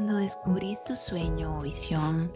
Cuando descubrís tu sueño o visión,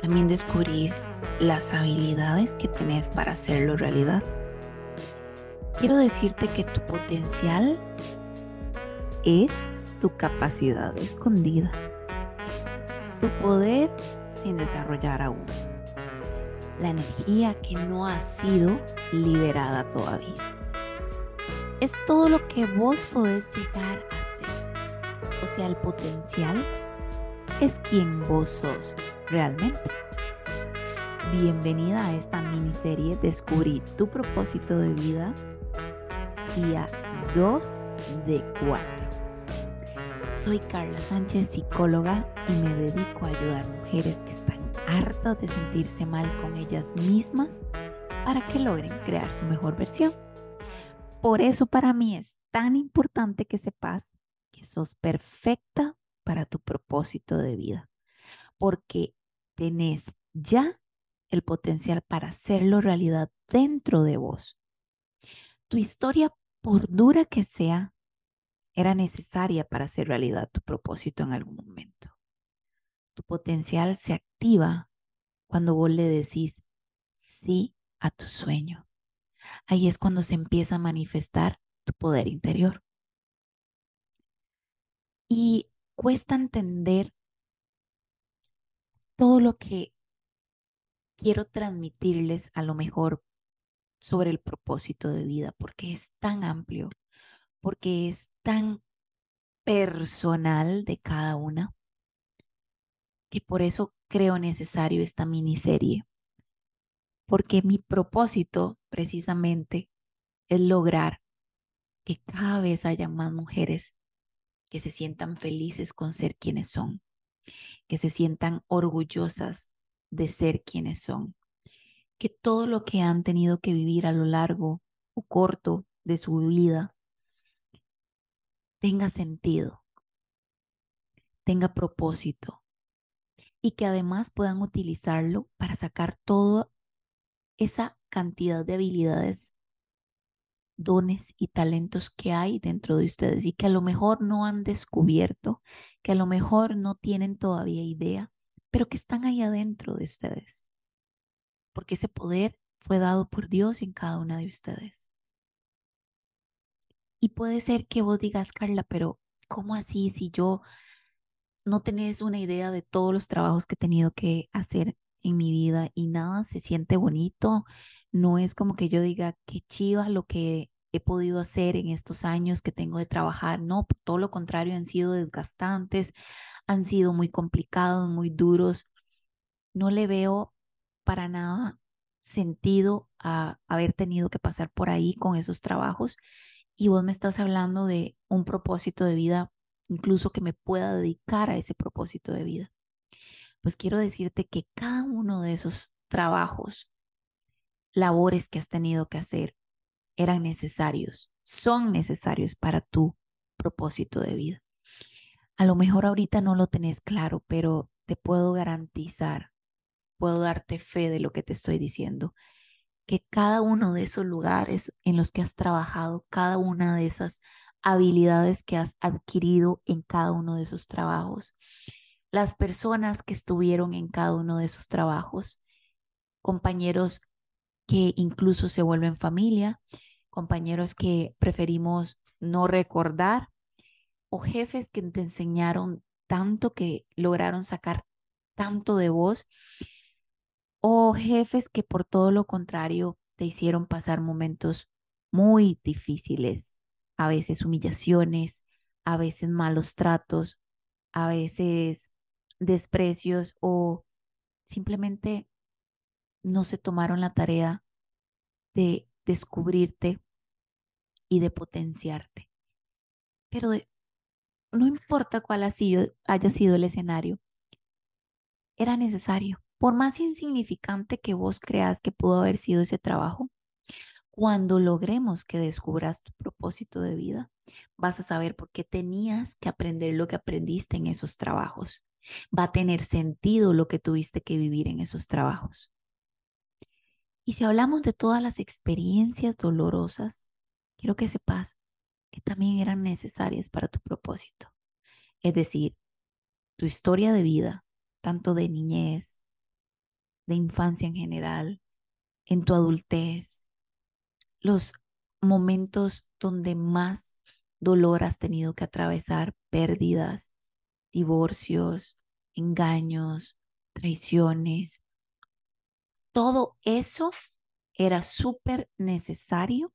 también descubrís las habilidades que tenés para hacerlo realidad. Quiero decirte que tu potencial es tu capacidad escondida, tu poder sin desarrollar aún, la energía que no ha sido liberada todavía. Es todo lo que vos podés llegar a ser, o sea, el potencial es quien vos sos realmente. Bienvenida a esta miniserie Descubrí tu propósito de vida, día 2 de 4. Soy Carla Sánchez, psicóloga, y me dedico a ayudar mujeres que están hartas de sentirse mal con ellas mismas para que logren crear su mejor versión. Por eso para mí es tan importante que sepas que sos perfecta para tu propósito de vida, porque tenés ya el potencial para hacerlo realidad dentro de vos. Tu historia, por dura que sea, era necesaria para hacer realidad tu propósito en algún momento. Tu potencial se activa cuando vos le decís sí a tu sueño. Ahí es cuando se empieza a manifestar tu poder interior. Y cuesta entender todo lo que quiero transmitirles a lo mejor sobre el propósito de vida, porque es tan amplio, porque es tan personal de cada una, que por eso creo necesario esta miniserie, porque mi propósito precisamente es lograr que cada vez haya más mujeres que se sientan felices con ser quienes son, que se sientan orgullosas de ser quienes son, que todo lo que han tenido que vivir a lo largo o corto de su vida tenga sentido, tenga propósito y que además puedan utilizarlo para sacar toda esa cantidad de habilidades dones y talentos que hay dentro de ustedes y que a lo mejor no han descubierto, que a lo mejor no tienen todavía idea, pero que están ahí adentro de ustedes. Porque ese poder fue dado por Dios en cada una de ustedes. Y puede ser que vos digas, Carla, pero ¿cómo así si yo no tenés una idea de todos los trabajos que he tenido que hacer en mi vida y nada se siente bonito? No es como que yo diga, qué chiva lo que he podido hacer en estos años que tengo de trabajar. No, todo lo contrario, han sido desgastantes, han sido muy complicados, muy duros. No le veo para nada sentido a haber tenido que pasar por ahí con esos trabajos. Y vos me estás hablando de un propósito de vida, incluso que me pueda dedicar a ese propósito de vida. Pues quiero decirte que cada uno de esos trabajos, labores que has tenido que hacer, eran necesarios, son necesarios para tu propósito de vida. A lo mejor ahorita no lo tenés claro, pero te puedo garantizar, puedo darte fe de lo que te estoy diciendo, que cada uno de esos lugares en los que has trabajado, cada una de esas habilidades que has adquirido en cada uno de esos trabajos, las personas que estuvieron en cada uno de esos trabajos, compañeros que incluso se vuelven familia, compañeros que preferimos no recordar o jefes que te enseñaron tanto que lograron sacar tanto de vos o jefes que por todo lo contrario te hicieron pasar momentos muy difíciles, a veces humillaciones, a veces malos tratos, a veces desprecios o simplemente no se tomaron la tarea de descubrirte y de potenciarte. Pero no importa cuál ha sido, haya sido el escenario, era necesario. Por más insignificante que vos creas que pudo haber sido ese trabajo, cuando logremos que descubras tu propósito de vida, vas a saber por qué tenías que aprender lo que aprendiste en esos trabajos. Va a tener sentido lo que tuviste que vivir en esos trabajos. Y si hablamos de todas las experiencias dolorosas, quiero que sepas que también eran necesarias para tu propósito. Es decir, tu historia de vida, tanto de niñez, de infancia en general, en tu adultez, los momentos donde más dolor has tenido que atravesar, pérdidas, divorcios, engaños, traiciones. Todo eso era súper necesario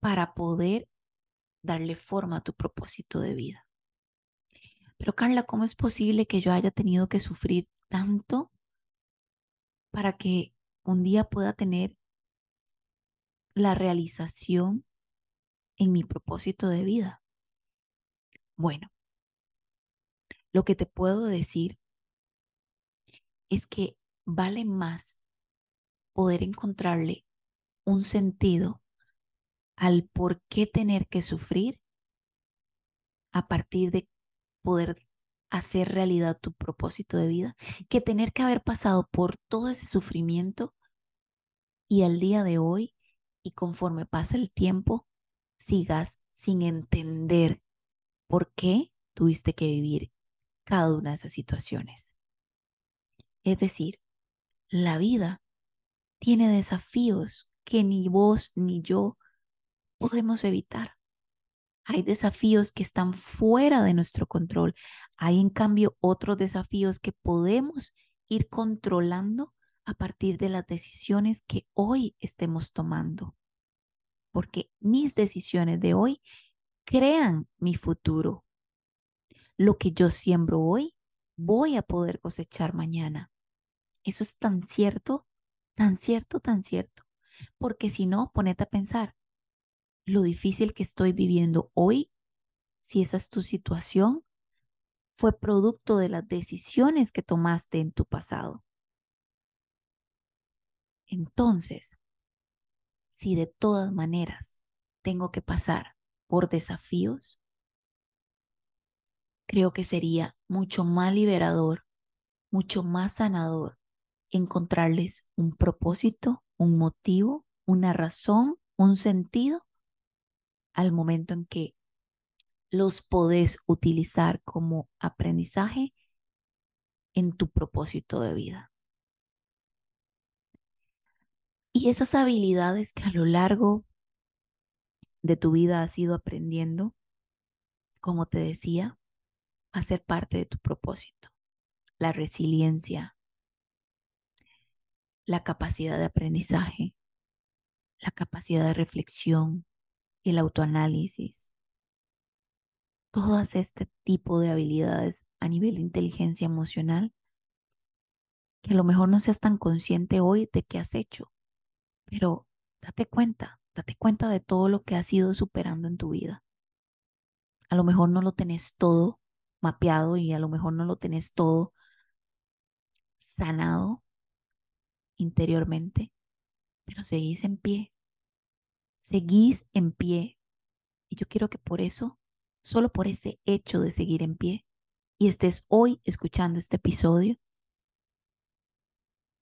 para poder darle forma a tu propósito de vida. Pero Carla, ¿cómo es posible que yo haya tenido que sufrir tanto para que un día pueda tener la realización en mi propósito de vida? Bueno, lo que te puedo decir es que vale más poder encontrarle un sentido al por qué tener que sufrir a partir de poder hacer realidad tu propósito de vida, que tener que haber pasado por todo ese sufrimiento y al día de hoy y conforme pasa el tiempo, sigas sin entender por qué tuviste que vivir cada una de esas situaciones. Es decir, la vida tiene desafíos que ni vos ni yo podemos evitar. Hay desafíos que están fuera de nuestro control. Hay en cambio otros desafíos que podemos ir controlando a partir de las decisiones que hoy estemos tomando. Porque mis decisiones de hoy crean mi futuro. Lo que yo siembro hoy, voy a poder cosechar mañana. Eso es tan cierto, tan cierto, tan cierto. Porque si no, ponete a pensar, lo difícil que estoy viviendo hoy, si esa es tu situación, fue producto de las decisiones que tomaste en tu pasado. Entonces, si de todas maneras tengo que pasar por desafíos, creo que sería mucho más liberador, mucho más sanador encontrarles un propósito, un motivo, una razón, un sentido al momento en que los podés utilizar como aprendizaje en tu propósito de vida. Y esas habilidades que a lo largo de tu vida has ido aprendiendo, como te decía, a ser parte de tu propósito. La resiliencia, la capacidad de aprendizaje, la capacidad de reflexión, el autoanálisis, todas este tipo de habilidades a nivel de inteligencia emocional, que a lo mejor no seas tan consciente hoy de qué has hecho, pero date cuenta, date cuenta de todo lo que has ido superando en tu vida. A lo mejor no lo tenés todo mapeado y a lo mejor no lo tenés todo sanado interiormente, pero seguís en pie, seguís en pie. Y yo quiero que por eso, solo por ese hecho de seguir en pie, y estés hoy escuchando este episodio,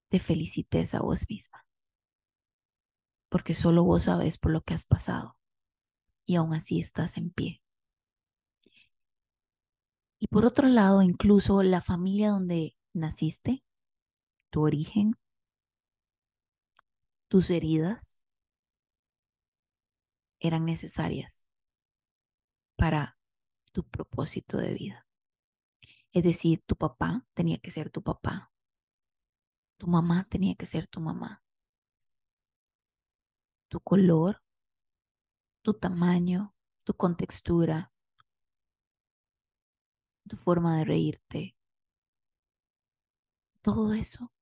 te felicites a vos misma. Porque solo vos sabes por lo que has pasado y aún así estás en pie. Y por otro lado, incluso la familia donde naciste, tu origen, tus heridas, eran necesarias para tu propósito de vida. Es decir, tu papá tenía que ser tu papá. Tu mamá tenía que ser tu mamá. Tu color, tu tamaño, tu contextura, tu forma de reírte. Todo eso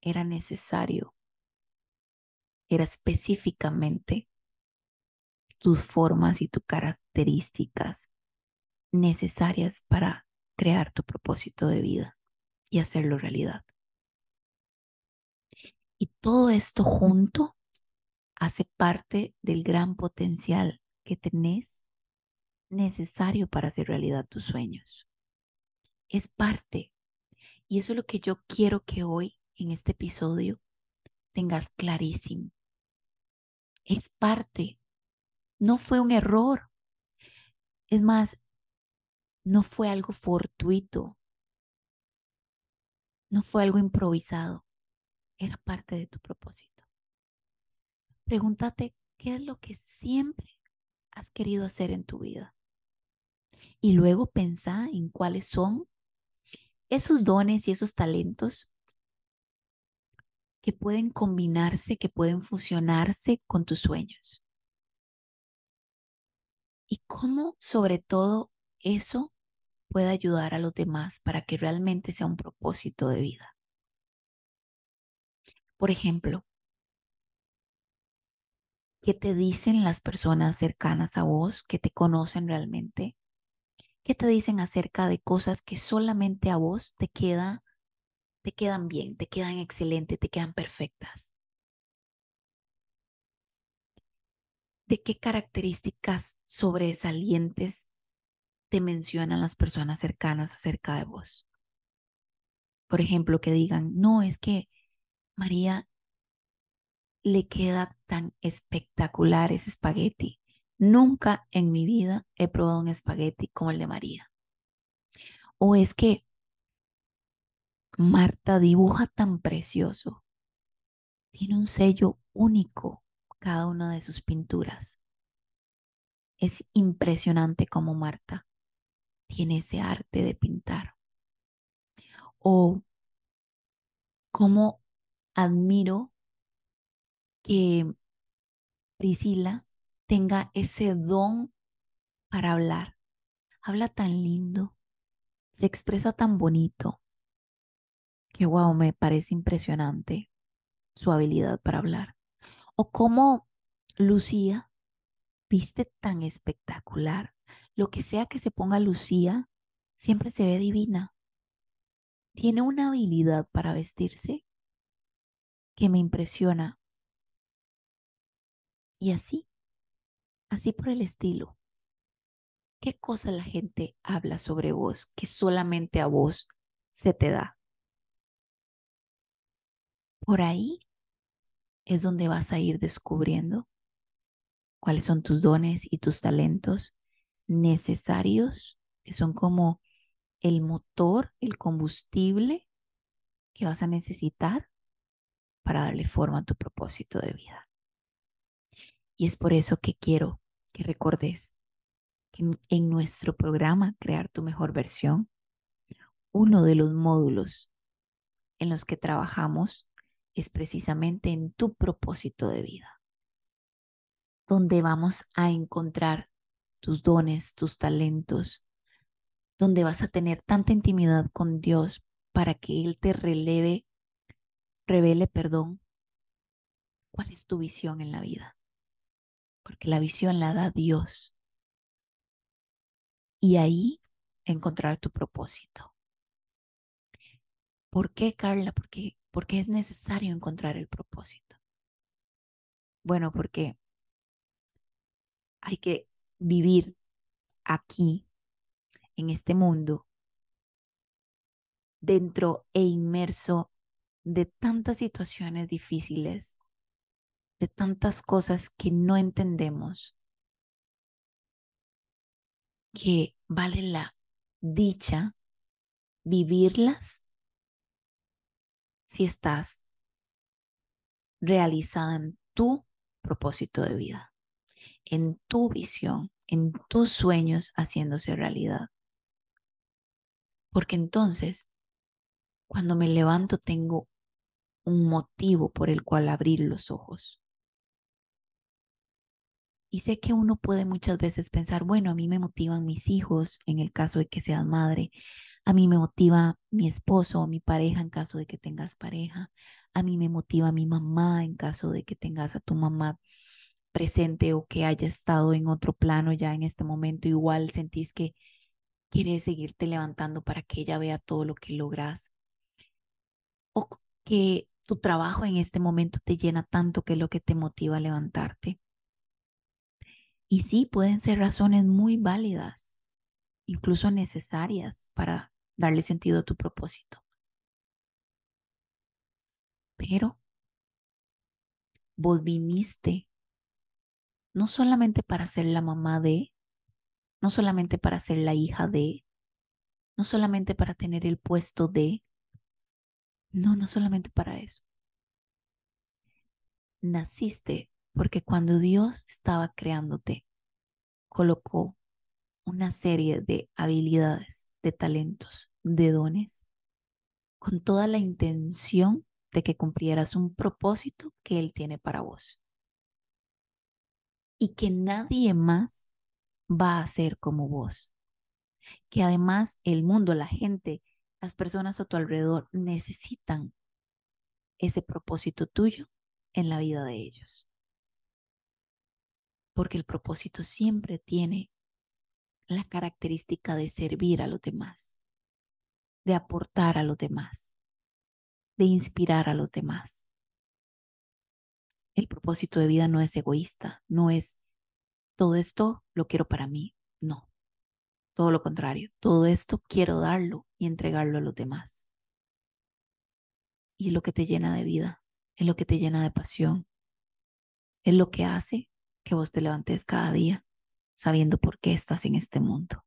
era necesario. Era específicamente tus formas y tus características necesarias para crear tu propósito de vida y hacerlo realidad. Y todo esto junto hace parte del gran potencial que tenés necesario para hacer realidad tus sueños. Es parte. Y eso es lo que yo quiero que hoy en este episodio tengas clarísimo. Es parte no fue un error. Es más, no fue algo fortuito, no fue algo improvisado, era parte de tu propósito. Pregúntate qué es lo que siempre has querido hacer en tu vida. Y luego pensá en cuáles son esos dones y esos talentos que pueden combinarse, que pueden fusionarse con tus sueños. Y cómo sobre todo eso puede ayudar a los demás para que realmente sea un propósito de vida. Por ejemplo, ¿qué te dicen las personas cercanas a vos que te conocen realmente? ¿Qué te dicen acerca de cosas que solamente a vos te queda, te quedan bien, te quedan excelentes, te quedan perfectas? ¿De qué características sobresalientes te mencionan las personas cercanas acerca de vos? Por ejemplo, que digan, no, es que María le queda tan espectacular ese espagueti. Nunca en mi vida he probado un espagueti como el de María. O es que Marta dibuja tan precioso. Tiene un sello único cada una de sus pinturas. Es impresionante como Marta tiene ese arte de pintar. O cómo admiro que Priscila tenga ese don para hablar. Habla tan lindo, se expresa tan bonito, que wow, me parece impresionante su habilidad para hablar. O cómo Lucía viste tan espectacular. Lo que sea que se ponga Lucía, siempre se ve divina. Tiene una habilidad para vestirse que me impresiona. Y así, así por el estilo. ¿Qué cosa la gente habla sobre vos que solamente a vos se te da? Por ahí es donde vas a ir descubriendo cuáles son tus dones y tus talentos necesarios, que son como el motor, el combustible que vas a necesitar para darle forma a tu propósito de vida. Y es por eso que quiero que recordes que en, nuestro programa Crear tu mejor versión, uno de los módulos en los que trabajamos es precisamente en tu propósito de vida, donde vamos a encontrar tus dones, tus talentos, donde vas a tener tanta intimidad con Dios para que Él te releve revele, perdón, cuál es tu visión en la vida. Porque la visión la da Dios. Y ahí encontrar tu propósito. ¿Por qué, Carla? Porque, porque es necesario encontrar el propósito. Bueno, porque hay que vivir aquí, en este mundo, dentro e inmerso de tantas situaciones difíciles, de tantas cosas que no entendemos, que vale la dicha vivirlas si estás realizada en tu propósito de vida, en tu visión, en tus sueños haciéndose realidad. Porque entonces, cuando me levanto tengo un motivo por el cual abrir los ojos. Y sé que uno puede muchas veces pensar, bueno, a mí me motivan mis hijos en el caso de que seas madre, a mí me motiva mi esposo o mi pareja en caso de que tengas pareja, a mí me motiva mi mamá en caso de que tengas a tu mamá presente o que haya estado en otro plano ya en este momento, igual sentís que quieres seguirte levantando para que ella vea todo lo que logras. O que tu trabajo en este momento te llena tanto que es lo que te motiva a levantarte. Y sí, pueden ser razones muy válidas, incluso necesarias para darle sentido a tu propósito. Pero vos viniste no solamente para ser la mamá de, no solamente para ser la hija de, no solamente para tener el puesto de, no, no solamente para eso. Naciste porque cuando Dios estaba creándote, colocó una serie de habilidades, de talentos, de dones, con toda la intención de que cumplieras un propósito que Él tiene para vos. Y que nadie más va a ser como vos. Que además el mundo, la gente, las personas a tu alrededor necesitan ese propósito tuyo en la vida de ellos. Porque el propósito siempre tiene la característica de servir a los demás, de aportar a los demás, de inspirar a los demás. El propósito de vida no es egoísta, no es todo esto lo quiero para mí, no. Todo lo contrario, todo esto quiero darlo y entregarlo a los demás. Y es lo que te llena de vida, es lo que te llena de pasión, es lo que hace que vos te levantes cada día sabiendo por qué estás en este mundo.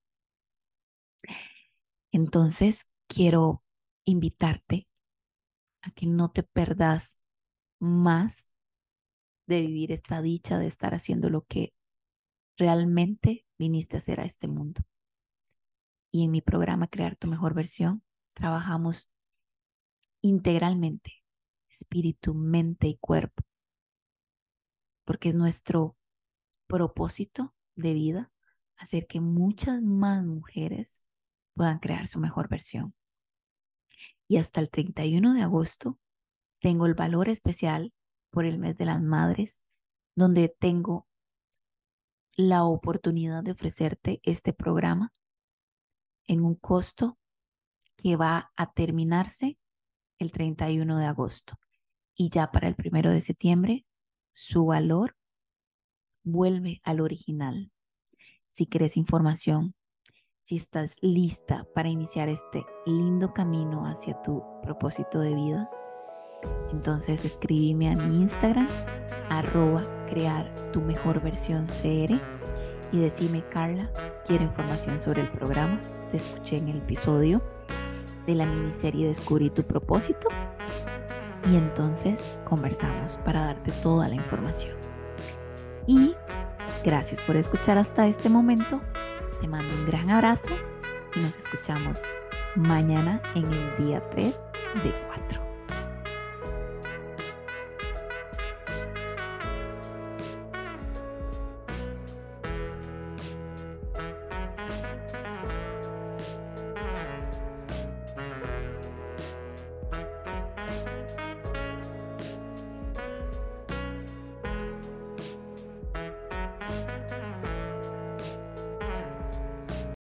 Entonces, quiero invitarte a que no te perdas más de vivir esta dicha de estar haciendo lo que realmente viniste a hacer a este mundo. Y en mi programa Crear tu mejor versión, trabajamos integralmente, espíritu, mente y cuerpo, porque es nuestro propósito de vida hacer que muchas más mujeres puedan crear su mejor versión. Y hasta el 31 de agosto tengo el valor especial por el mes de las madres, donde tengo la oportunidad de ofrecerte este programa en un costo que va a terminarse el 31 de agosto. Y ya para el primero de septiembre, su valor vuelve al original. Si quieres información, si estás lista para iniciar este lindo camino hacia tu propósito de vida, entonces escríbeme a mi Instagram, arroba crear tu mejor versión CR y decime, Carla, quiero información sobre el programa. Te escuché en el episodio de la miniserie Descubrí tu propósito y entonces conversamos para darte toda la información. Y gracias por escuchar hasta este momento. Te mando un gran abrazo y nos escuchamos mañana en el día 3 de 4.